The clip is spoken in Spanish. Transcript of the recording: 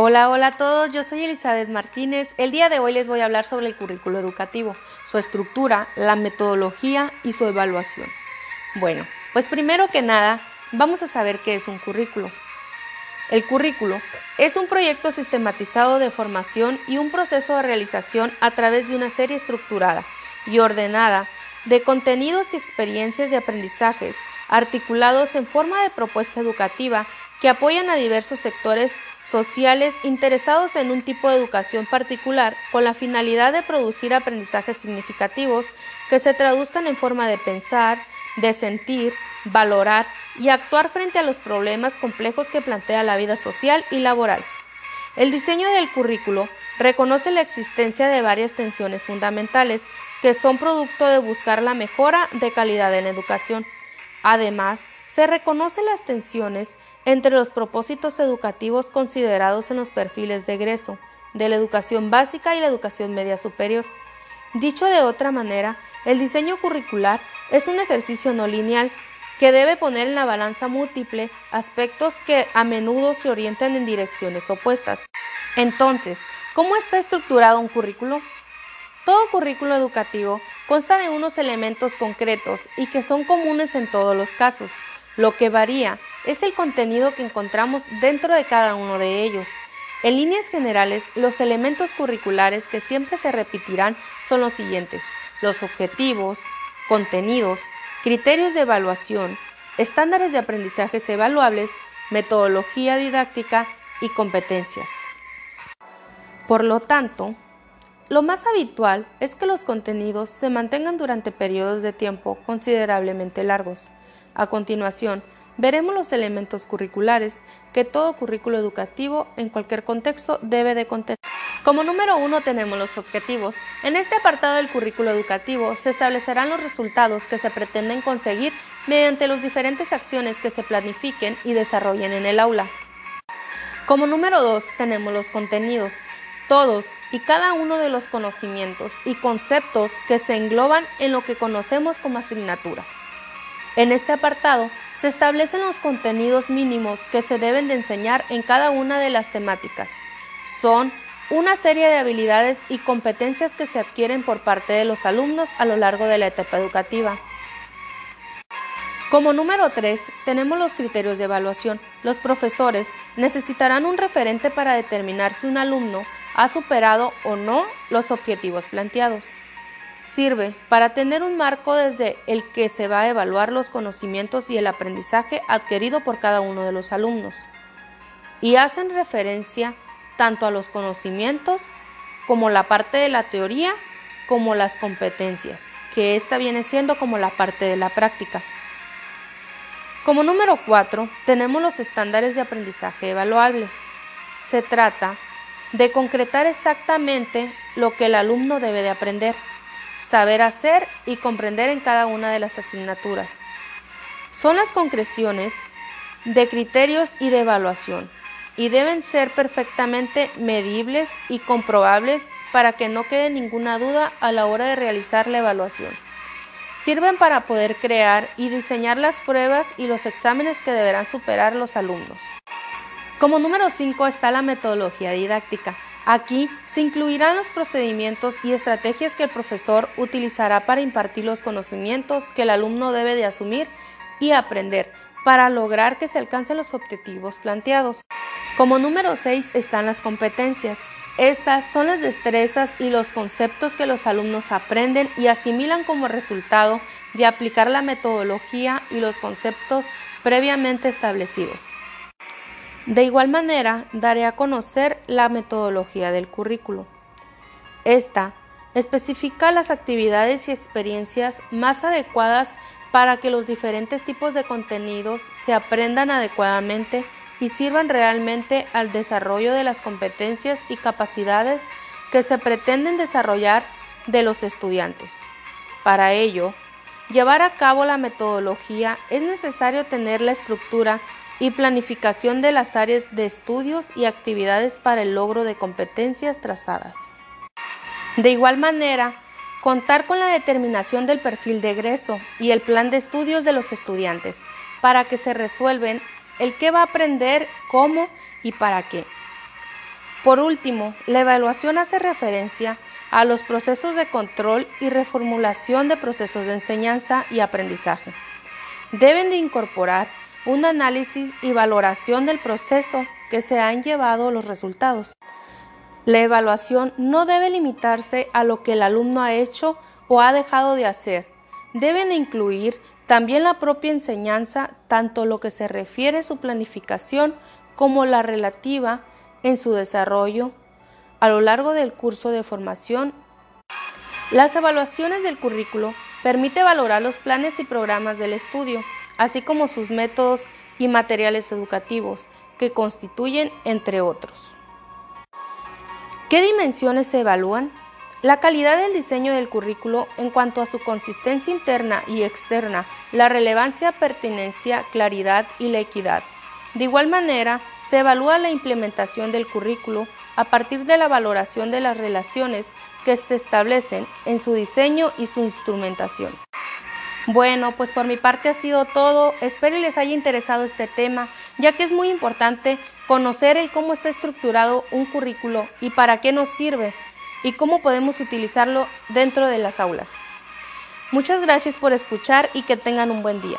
Hola, hola a todos, yo soy Elizabeth Martínez. El día de hoy les voy a hablar sobre el currículo educativo, su estructura, la metodología y su evaluación. Bueno, pues primero que nada, vamos a saber qué es un currículo. El currículo es un proyecto sistematizado de formación y un proceso de realización a través de una serie estructurada y ordenada de contenidos y experiencias de aprendizajes articulados en forma de propuesta educativa que apoyan a diversos sectores sociales interesados en un tipo de educación particular con la finalidad de producir aprendizajes significativos que se traduzcan en forma de pensar, de sentir, valorar y actuar frente a los problemas complejos que plantea la vida social y laboral. El diseño del currículo reconoce la existencia de varias tensiones fundamentales que son producto de buscar la mejora de calidad en la educación. Además, se reconocen las tensiones entre los propósitos educativos considerados en los perfiles de egreso de la educación básica y la educación media superior. Dicho de otra manera, el diseño curricular es un ejercicio no lineal que debe poner en la balanza múltiple aspectos que a menudo se orientan en direcciones opuestas. Entonces, ¿cómo está estructurado un currículo? Todo currículo educativo consta de unos elementos concretos y que son comunes en todos los casos. Lo que varía es el contenido que encontramos dentro de cada uno de ellos. En líneas generales, los elementos curriculares que siempre se repetirán son los siguientes, los objetivos, contenidos, criterios de evaluación, estándares de aprendizajes evaluables, metodología didáctica y competencias. Por lo tanto, lo más habitual es que los contenidos se mantengan durante periodos de tiempo considerablemente largos. A continuación, veremos los elementos curriculares que todo currículo educativo en cualquier contexto debe de contener. Como número uno tenemos los objetivos. En este apartado del currículo educativo se establecerán los resultados que se pretenden conseguir mediante las diferentes acciones que se planifiquen y desarrollen en el aula. Como número dos tenemos los contenidos. Todos y cada uno de los conocimientos y conceptos que se engloban en lo que conocemos como asignaturas. En este apartado se establecen los contenidos mínimos que se deben de enseñar en cada una de las temáticas. Son una serie de habilidades y competencias que se adquieren por parte de los alumnos a lo largo de la etapa educativa. Como número 3, tenemos los criterios de evaluación. Los profesores necesitarán un referente para determinar si un alumno ha superado o no los objetivos planteados sirve para tener un marco desde el que se va a evaluar los conocimientos y el aprendizaje adquirido por cada uno de los alumnos. Y hacen referencia tanto a los conocimientos como la parte de la teoría como las competencias, que esta viene siendo como la parte de la práctica. Como número 4 tenemos los estándares de aprendizaje evaluables. Se trata de concretar exactamente lo que el alumno debe de aprender saber hacer y comprender en cada una de las asignaturas. Son las concreciones de criterios y de evaluación y deben ser perfectamente medibles y comprobables para que no quede ninguna duda a la hora de realizar la evaluación. Sirven para poder crear y diseñar las pruebas y los exámenes que deberán superar los alumnos. Como número 5 está la metodología didáctica. Aquí se incluirán los procedimientos y estrategias que el profesor utilizará para impartir los conocimientos que el alumno debe de asumir y aprender para lograr que se alcancen los objetivos planteados. Como número 6 están las competencias. Estas son las destrezas y los conceptos que los alumnos aprenden y asimilan como resultado de aplicar la metodología y los conceptos previamente establecidos. De igual manera, daré a conocer la metodología del currículo. Esta especifica las actividades y experiencias más adecuadas para que los diferentes tipos de contenidos se aprendan adecuadamente y sirvan realmente al desarrollo de las competencias y capacidades que se pretenden desarrollar de los estudiantes. Para ello, llevar a cabo la metodología es necesario tener la estructura y planificación de las áreas de estudios y actividades para el logro de competencias trazadas. De igual manera, contar con la determinación del perfil de egreso y el plan de estudios de los estudiantes para que se resuelven el qué va a aprender, cómo y para qué. Por último, la evaluación hace referencia a los procesos de control y reformulación de procesos de enseñanza y aprendizaje. Deben de incorporar un análisis y valoración del proceso que se han llevado los resultados. La evaluación no debe limitarse a lo que el alumno ha hecho o ha dejado de hacer. Deben de incluir también la propia enseñanza, tanto lo que se refiere a su planificación como la relativa en su desarrollo a lo largo del curso de formación. Las evaluaciones del currículo permite valorar los planes y programas del estudio, así como sus métodos y materiales educativos, que constituyen entre otros. ¿Qué dimensiones se evalúan? La calidad del diseño del currículo en cuanto a su consistencia interna y externa, la relevancia, pertinencia, claridad y la equidad. De igual manera, se evalúa la implementación del currículo a partir de la valoración de las relaciones que se establecen en su diseño y su instrumentación. Bueno, pues por mi parte ha sido todo. Espero les haya interesado este tema, ya que es muy importante conocer el cómo está estructurado un currículo y para qué nos sirve y cómo podemos utilizarlo dentro de las aulas. Muchas gracias por escuchar y que tengan un buen día.